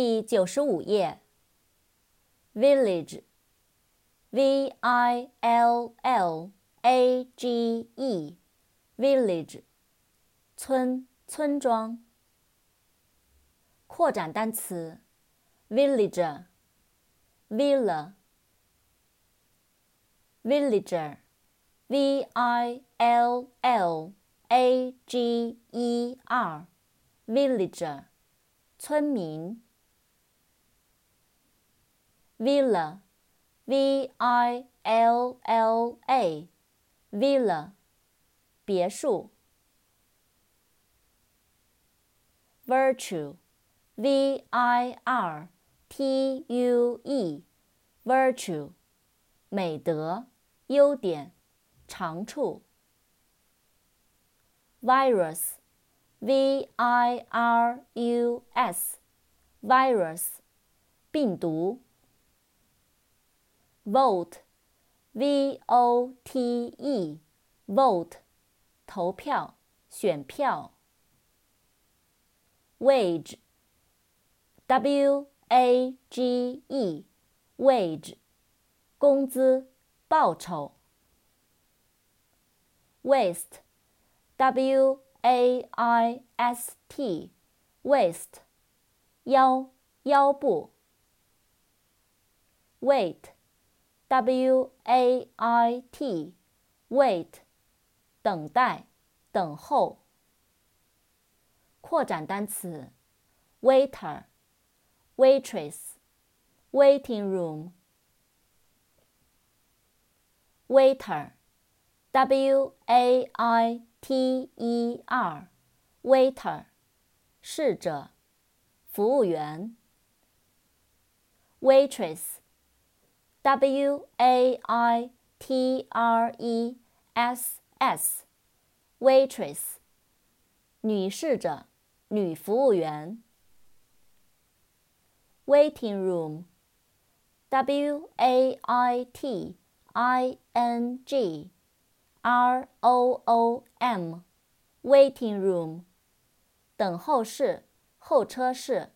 第九十五页。village，v i l l a g e，village，村村庄。扩展单词，villager，villager，v i l l a g e r，villager，村民。Villa，v i l l a，villa，别墅。virtue，v i r t u e，virtue，美德、优点、长处。virus，v i r u s，virus，病毒。vote，v o t e，vote，投票、选票。wage，w a g e，wage，工资、报酬。waist，w a i s t，waist，腰、腰部。wait。 W A I T，wait，等待，等候。扩展单词，waiter，waitress，waiting room，waiter，W A I T E R，waiter，侍者，服务员。waitress。W A I T R E S S，waitress，女侍者，女服务员。Waiting room，W A I T I N G R O O M，waiting room，等候室，候车室。